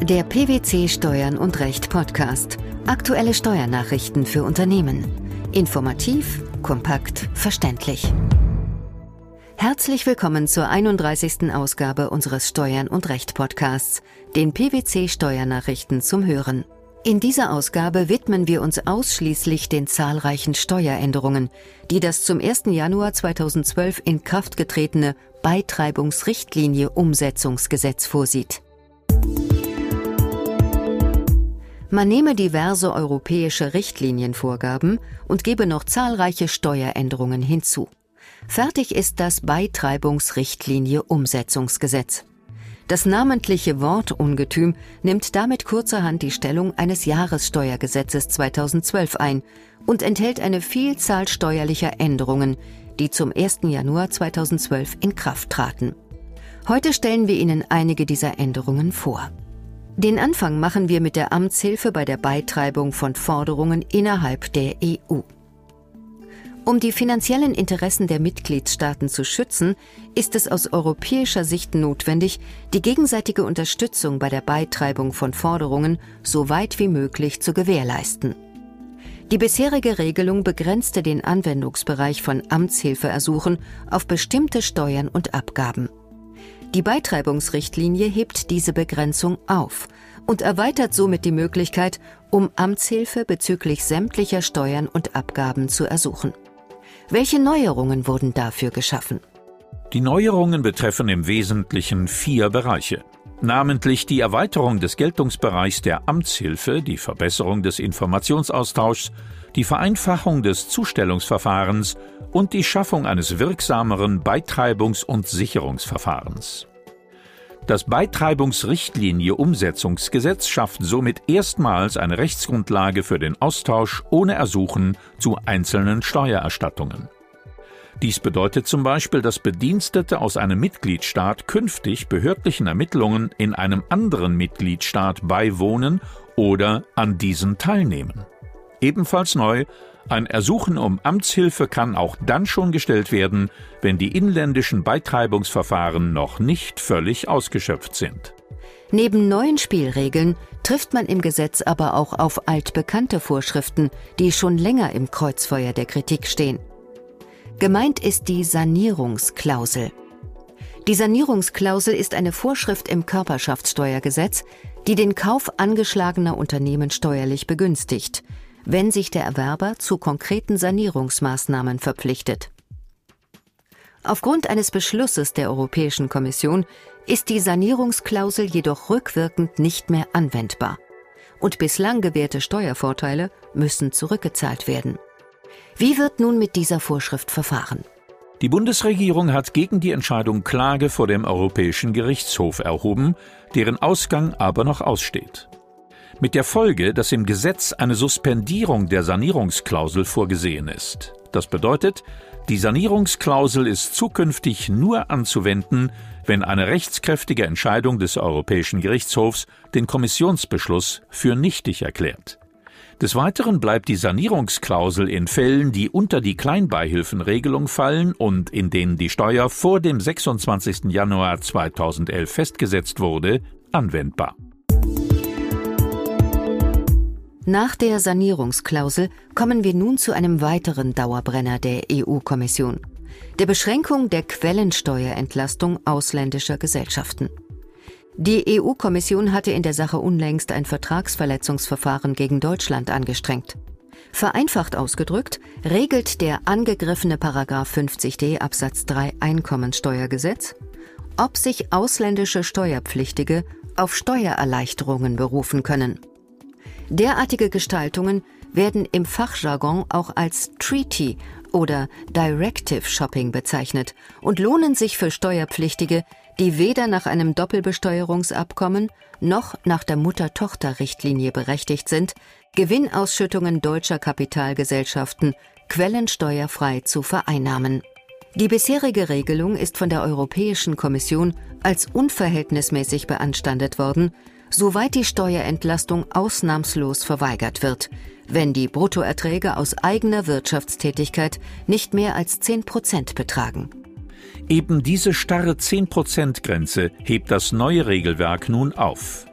Der PwC Steuern und Recht Podcast. Aktuelle Steuernachrichten für Unternehmen. Informativ, kompakt, verständlich. Herzlich willkommen zur 31. Ausgabe unseres Steuern und Recht Podcasts, den PwC Steuernachrichten zum Hören. In dieser Ausgabe widmen wir uns ausschließlich den zahlreichen Steueränderungen, die das zum 1. Januar 2012 in Kraft getretene Beitreibungsrichtlinie Umsetzungsgesetz vorsieht. Man nehme diverse europäische Richtlinienvorgaben und gebe noch zahlreiche Steueränderungen hinzu. Fertig ist das Beitreibungsrichtlinie Umsetzungsgesetz. Das namentliche Wortungetüm nimmt damit kurzerhand die Stellung eines Jahressteuergesetzes 2012 ein und enthält eine Vielzahl steuerlicher Änderungen, die zum 1. Januar 2012 in Kraft traten. Heute stellen wir Ihnen einige dieser Änderungen vor. Den Anfang machen wir mit der Amtshilfe bei der Beitreibung von Forderungen innerhalb der EU. Um die finanziellen Interessen der Mitgliedstaaten zu schützen, ist es aus europäischer Sicht notwendig, die gegenseitige Unterstützung bei der Beitreibung von Forderungen so weit wie möglich zu gewährleisten. Die bisherige Regelung begrenzte den Anwendungsbereich von Amtshilfeersuchen auf bestimmte Steuern und Abgaben. Die Beitreibungsrichtlinie hebt diese Begrenzung auf und erweitert somit die Möglichkeit, um Amtshilfe bezüglich sämtlicher Steuern und Abgaben zu ersuchen. Welche Neuerungen wurden dafür geschaffen? Die Neuerungen betreffen im Wesentlichen vier Bereiche. Namentlich die Erweiterung des Geltungsbereichs der Amtshilfe, die Verbesserung des Informationsaustauschs, die Vereinfachung des Zustellungsverfahrens und die Schaffung eines wirksameren Beitreibungs- und Sicherungsverfahrens. Das Beitreibungsrichtlinie Umsetzungsgesetz schafft somit erstmals eine Rechtsgrundlage für den Austausch ohne Ersuchen zu einzelnen Steuererstattungen. Dies bedeutet zum Beispiel, dass Bedienstete aus einem Mitgliedstaat künftig behördlichen Ermittlungen in einem anderen Mitgliedstaat beiwohnen oder an diesen teilnehmen. Ebenfalls neu ein Ersuchen um Amtshilfe kann auch dann schon gestellt werden, wenn die inländischen Beitreibungsverfahren noch nicht völlig ausgeschöpft sind. Neben neuen Spielregeln trifft man im Gesetz aber auch auf altbekannte Vorschriften, die schon länger im Kreuzfeuer der Kritik stehen. Gemeint ist die Sanierungsklausel. Die Sanierungsklausel ist eine Vorschrift im Körperschaftssteuergesetz, die den Kauf angeschlagener Unternehmen steuerlich begünstigt – wenn sich der Erwerber zu konkreten Sanierungsmaßnahmen verpflichtet. Aufgrund eines Beschlusses der Europäischen Kommission ist die Sanierungsklausel jedoch rückwirkend nicht mehr anwendbar. Und bislang gewährte Steuervorteile müssen zurückgezahlt werden. Wie wird nun mit dieser Vorschrift verfahren? Die Bundesregierung hat gegen die Entscheidung Klage vor dem Europäischen Gerichtshof erhoben, deren Ausgang aber noch aussteht mit der Folge, dass im Gesetz eine Suspendierung der Sanierungsklausel vorgesehen ist. Das bedeutet, die Sanierungsklausel ist zukünftig nur anzuwenden, wenn eine rechtskräftige Entscheidung des Europäischen Gerichtshofs den Kommissionsbeschluss für nichtig erklärt. Des Weiteren bleibt die Sanierungsklausel in Fällen, die unter die Kleinbeihilfenregelung fallen und in denen die Steuer vor dem 26. Januar 2011 festgesetzt wurde, anwendbar. Nach der Sanierungsklausel kommen wir nun zu einem weiteren Dauerbrenner der EU-Kommission, der Beschränkung der Quellensteuerentlastung ausländischer Gesellschaften. Die EU-Kommission hatte in der Sache unlängst ein Vertragsverletzungsverfahren gegen Deutschland angestrengt. Vereinfacht ausgedrückt regelt der angegriffene Paragraph 50d Absatz 3 Einkommensteuergesetz, ob sich ausländische Steuerpflichtige auf Steuererleichterungen berufen können. Derartige Gestaltungen werden im Fachjargon auch als Treaty oder Directive Shopping bezeichnet und lohnen sich für Steuerpflichtige, die weder nach einem Doppelbesteuerungsabkommen noch nach der Mutter-Tochter-Richtlinie berechtigt sind, Gewinnausschüttungen deutscher Kapitalgesellschaften quellensteuerfrei zu vereinnahmen. Die bisherige Regelung ist von der Europäischen Kommission als unverhältnismäßig beanstandet worden, soweit die Steuerentlastung ausnahmslos verweigert wird, wenn die Bruttoerträge aus eigener Wirtschaftstätigkeit nicht mehr als 10 Prozent betragen. Eben diese starre 10-Prozent-Grenze hebt das neue Regelwerk nun auf.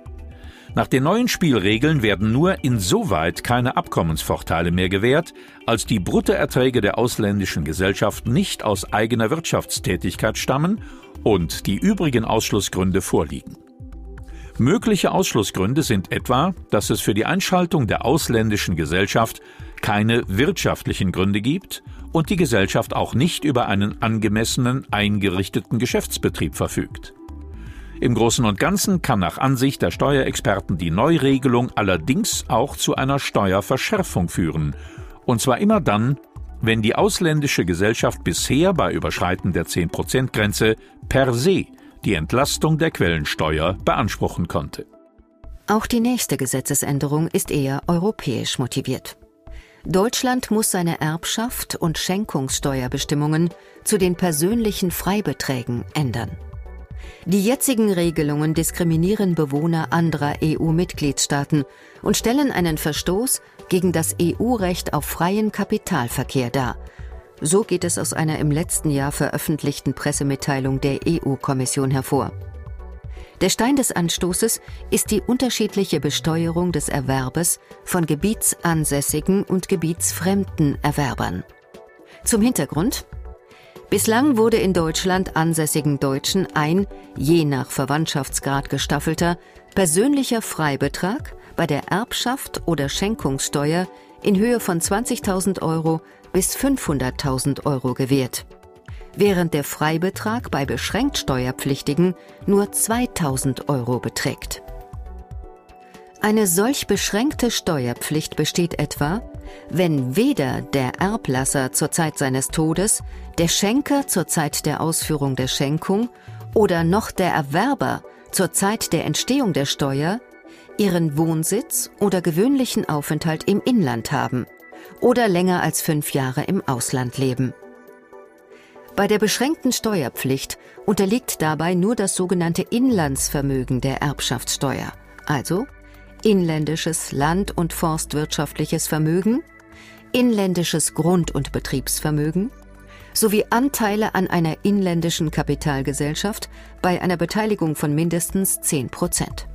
Nach den neuen Spielregeln werden nur insoweit keine Abkommensvorteile mehr gewährt, als die Bruttoerträge der ausländischen Gesellschaft nicht aus eigener Wirtschaftstätigkeit stammen und die übrigen Ausschlussgründe vorliegen. Mögliche Ausschlussgründe sind etwa, dass es für die Einschaltung der ausländischen Gesellschaft keine wirtschaftlichen Gründe gibt und die Gesellschaft auch nicht über einen angemessenen eingerichteten Geschäftsbetrieb verfügt. Im Großen und Ganzen kann nach Ansicht der Steuerexperten die Neuregelung allerdings auch zu einer Steuerverschärfung führen, und zwar immer dann, wenn die ausländische Gesellschaft bisher bei Überschreiten der 10%-Grenze per se die Entlastung der Quellensteuer beanspruchen konnte. Auch die nächste Gesetzesänderung ist eher europäisch motiviert. Deutschland muss seine Erbschaft und Schenkungssteuerbestimmungen zu den persönlichen Freibeträgen ändern. Die jetzigen Regelungen diskriminieren Bewohner anderer EU-Mitgliedstaaten und stellen einen Verstoß gegen das EU-Recht auf freien Kapitalverkehr dar. So geht es aus einer im letzten Jahr veröffentlichten Pressemitteilung der EU-Kommission hervor. Der Stein des Anstoßes ist die unterschiedliche Besteuerung des Erwerbes von gebietsansässigen und gebietsfremden Erwerbern. Zum Hintergrund Bislang wurde in Deutschland ansässigen Deutschen ein, je nach Verwandtschaftsgrad gestaffelter, persönlicher Freibetrag bei der Erbschaft oder Schenkungssteuer in Höhe von 20.000 Euro bis 500.000 Euro gewährt, während der Freibetrag bei beschränkt Steuerpflichtigen nur 2.000 Euro beträgt. Eine solch beschränkte Steuerpflicht besteht etwa, wenn weder der Erblasser zur Zeit seines Todes, der Schenker zur Zeit der Ausführung der Schenkung oder noch der Erwerber zur Zeit der Entstehung der Steuer ihren Wohnsitz oder gewöhnlichen Aufenthalt im Inland haben oder länger als fünf Jahre im Ausland leben. Bei der beschränkten Steuerpflicht unterliegt dabei nur das sogenannte Inlandsvermögen der Erbschaftssteuer, also inländisches Land- und forstwirtschaftliches Vermögen, inländisches Grund- und Betriebsvermögen sowie Anteile an einer inländischen Kapitalgesellschaft bei einer Beteiligung von mindestens 10 Prozent.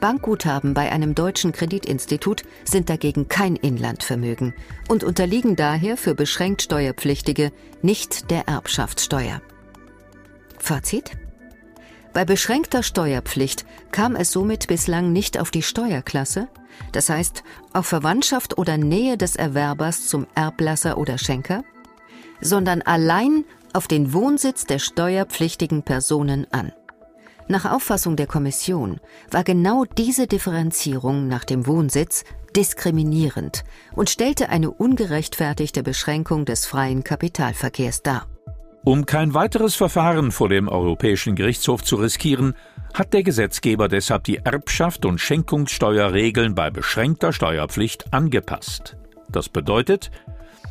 Bankguthaben bei einem deutschen Kreditinstitut sind dagegen kein Inlandvermögen und unterliegen daher für beschränkt Steuerpflichtige nicht der Erbschaftssteuer. Fazit? Bei beschränkter Steuerpflicht kam es somit bislang nicht auf die Steuerklasse, das heißt auf Verwandtschaft oder Nähe des Erwerbers zum Erblasser oder Schenker, sondern allein auf den Wohnsitz der steuerpflichtigen Personen an. Nach Auffassung der Kommission war genau diese Differenzierung nach dem Wohnsitz diskriminierend und stellte eine ungerechtfertigte Beschränkung des freien Kapitalverkehrs dar. Um kein weiteres Verfahren vor dem Europäischen Gerichtshof zu riskieren, hat der Gesetzgeber deshalb die Erbschaft und Schenkungssteuerregeln bei beschränkter Steuerpflicht angepasst. Das bedeutet,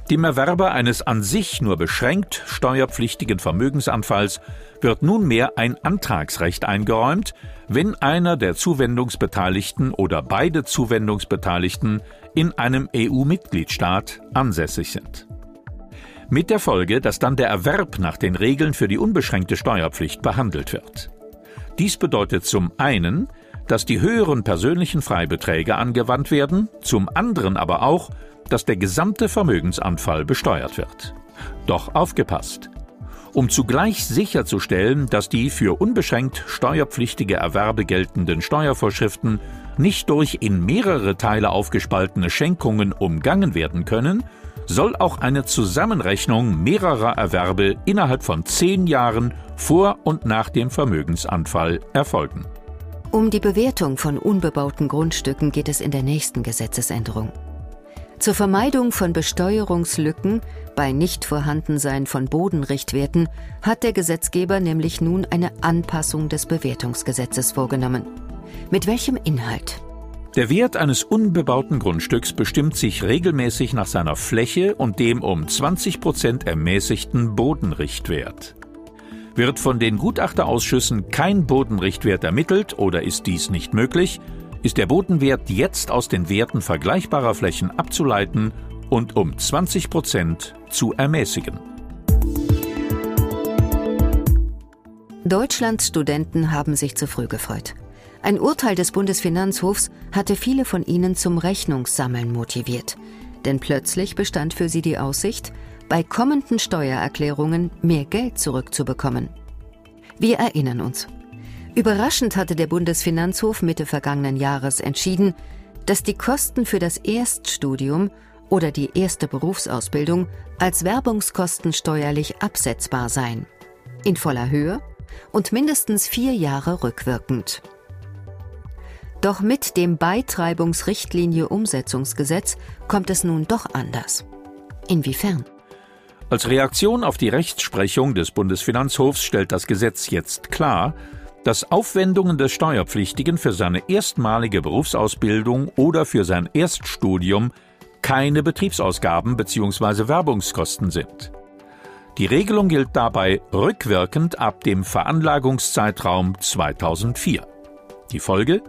dem Erwerber eines an sich nur beschränkt steuerpflichtigen Vermögensanfalls wird nunmehr ein Antragsrecht eingeräumt, wenn einer der Zuwendungsbeteiligten oder beide Zuwendungsbeteiligten in einem EU-Mitgliedstaat ansässig sind mit der Folge, dass dann der Erwerb nach den Regeln für die unbeschränkte Steuerpflicht behandelt wird. Dies bedeutet zum einen, dass die höheren persönlichen Freibeträge angewandt werden, zum anderen aber auch, dass der gesamte Vermögensanfall besteuert wird. Doch aufgepasst! Um zugleich sicherzustellen, dass die für unbeschränkt steuerpflichtige Erwerbe geltenden Steuervorschriften nicht durch in mehrere Teile aufgespaltene Schenkungen umgangen werden können, soll auch eine Zusammenrechnung mehrerer Erwerbe innerhalb von zehn Jahren vor und nach dem Vermögensanfall erfolgen. Um die Bewertung von unbebauten Grundstücken geht es in der nächsten Gesetzesänderung. Zur Vermeidung von Besteuerungslücken bei Nichtvorhandensein von Bodenrichtwerten hat der Gesetzgeber nämlich nun eine Anpassung des Bewertungsgesetzes vorgenommen. Mit welchem Inhalt? Der Wert eines unbebauten Grundstücks bestimmt sich regelmäßig nach seiner Fläche und dem um 20 Prozent ermäßigten Bodenrichtwert. Wird von den Gutachterausschüssen kein Bodenrichtwert ermittelt oder ist dies nicht möglich, ist der Bodenwert jetzt aus den Werten vergleichbarer Flächen abzuleiten und um 20 Prozent zu ermäßigen. Deutschlands Studenten haben sich zu früh gefreut. Ein Urteil des Bundesfinanzhofs hatte viele von ihnen zum Rechnungssammeln motiviert. Denn plötzlich bestand für sie die Aussicht, bei kommenden Steuererklärungen mehr Geld zurückzubekommen. Wir erinnern uns. Überraschend hatte der Bundesfinanzhof Mitte vergangenen Jahres entschieden, dass die Kosten für das Erststudium oder die erste Berufsausbildung als Werbungskosten steuerlich absetzbar seien. In voller Höhe und mindestens vier Jahre rückwirkend. Doch mit dem Beitreibungsrichtlinie Umsetzungsgesetz kommt es nun doch anders. Inwiefern? Als Reaktion auf die Rechtsprechung des Bundesfinanzhofs stellt das Gesetz jetzt klar, dass Aufwendungen des Steuerpflichtigen für seine erstmalige Berufsausbildung oder für sein Erststudium keine Betriebsausgaben bzw. Werbungskosten sind. Die Regelung gilt dabei rückwirkend ab dem Veranlagungszeitraum 2004. Die Folge?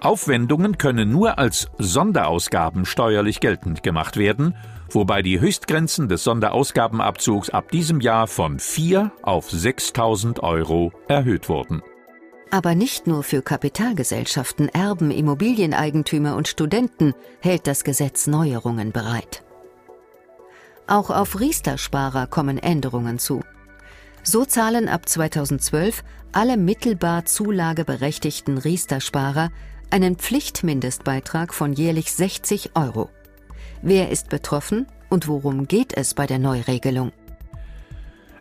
Aufwendungen können nur als Sonderausgaben steuerlich geltend gemacht werden, wobei die Höchstgrenzen des Sonderausgabenabzugs ab diesem Jahr von 4 auf 6.000 Euro erhöht wurden. Aber nicht nur für Kapitalgesellschaften, Erben, Immobilieneigentümer und Studenten hält das Gesetz Neuerungen bereit. Auch auf Riester-Sparer kommen Änderungen zu. So zahlen ab 2012 alle mittelbar zulageberechtigten Riester-Sparer einen Pflichtmindestbeitrag von jährlich 60 Euro. Wer ist betroffen und worum geht es bei der Neuregelung?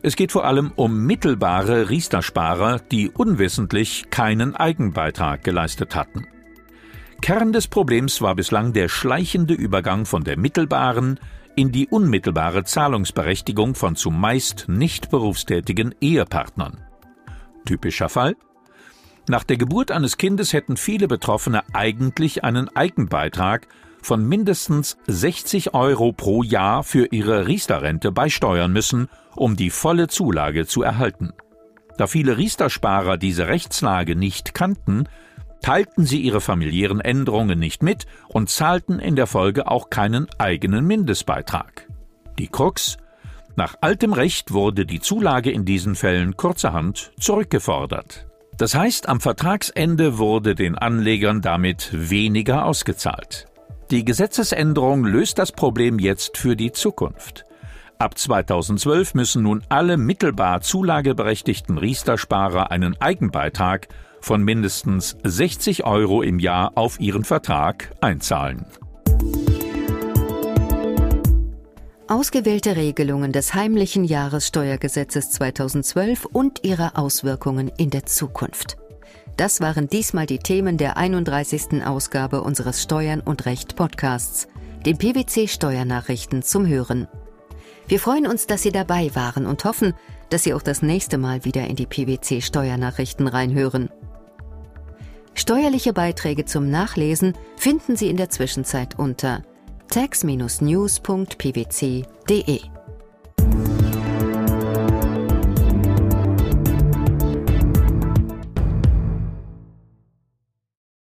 Es geht vor allem um mittelbare Riester-Sparer, die unwissentlich keinen Eigenbeitrag geleistet hatten. Kern des Problems war bislang der schleichende Übergang von der mittelbaren in die unmittelbare Zahlungsberechtigung von zumeist nicht berufstätigen Ehepartnern. Typischer Fall nach der Geburt eines Kindes hätten viele Betroffene eigentlich einen Eigenbeitrag von mindestens 60 Euro pro Jahr für ihre Riester-Rente beisteuern müssen, um die volle Zulage zu erhalten. Da viele Riester-Sparer diese Rechtslage nicht kannten, teilten sie ihre familiären Änderungen nicht mit und zahlten in der Folge auch keinen eigenen Mindestbeitrag. Die Krux? Nach altem Recht wurde die Zulage in diesen Fällen kurzerhand zurückgefordert. Das heißt, am Vertragsende wurde den Anlegern damit weniger ausgezahlt. Die Gesetzesänderung löst das Problem jetzt für die Zukunft. Ab 2012 müssen nun alle mittelbar zulageberechtigten Riester-Sparer einen Eigenbeitrag von mindestens 60 Euro im Jahr auf ihren Vertrag einzahlen. Ausgewählte Regelungen des heimlichen Jahressteuergesetzes 2012 und ihre Auswirkungen in der Zukunft. Das waren diesmal die Themen der 31. Ausgabe unseres Steuern und Recht Podcasts, den PwC Steuernachrichten zum Hören. Wir freuen uns, dass Sie dabei waren und hoffen, dass Sie auch das nächste Mal wieder in die PwC Steuernachrichten reinhören. Steuerliche Beiträge zum Nachlesen finden Sie in der Zwischenzeit unter tax-news.pwc.de.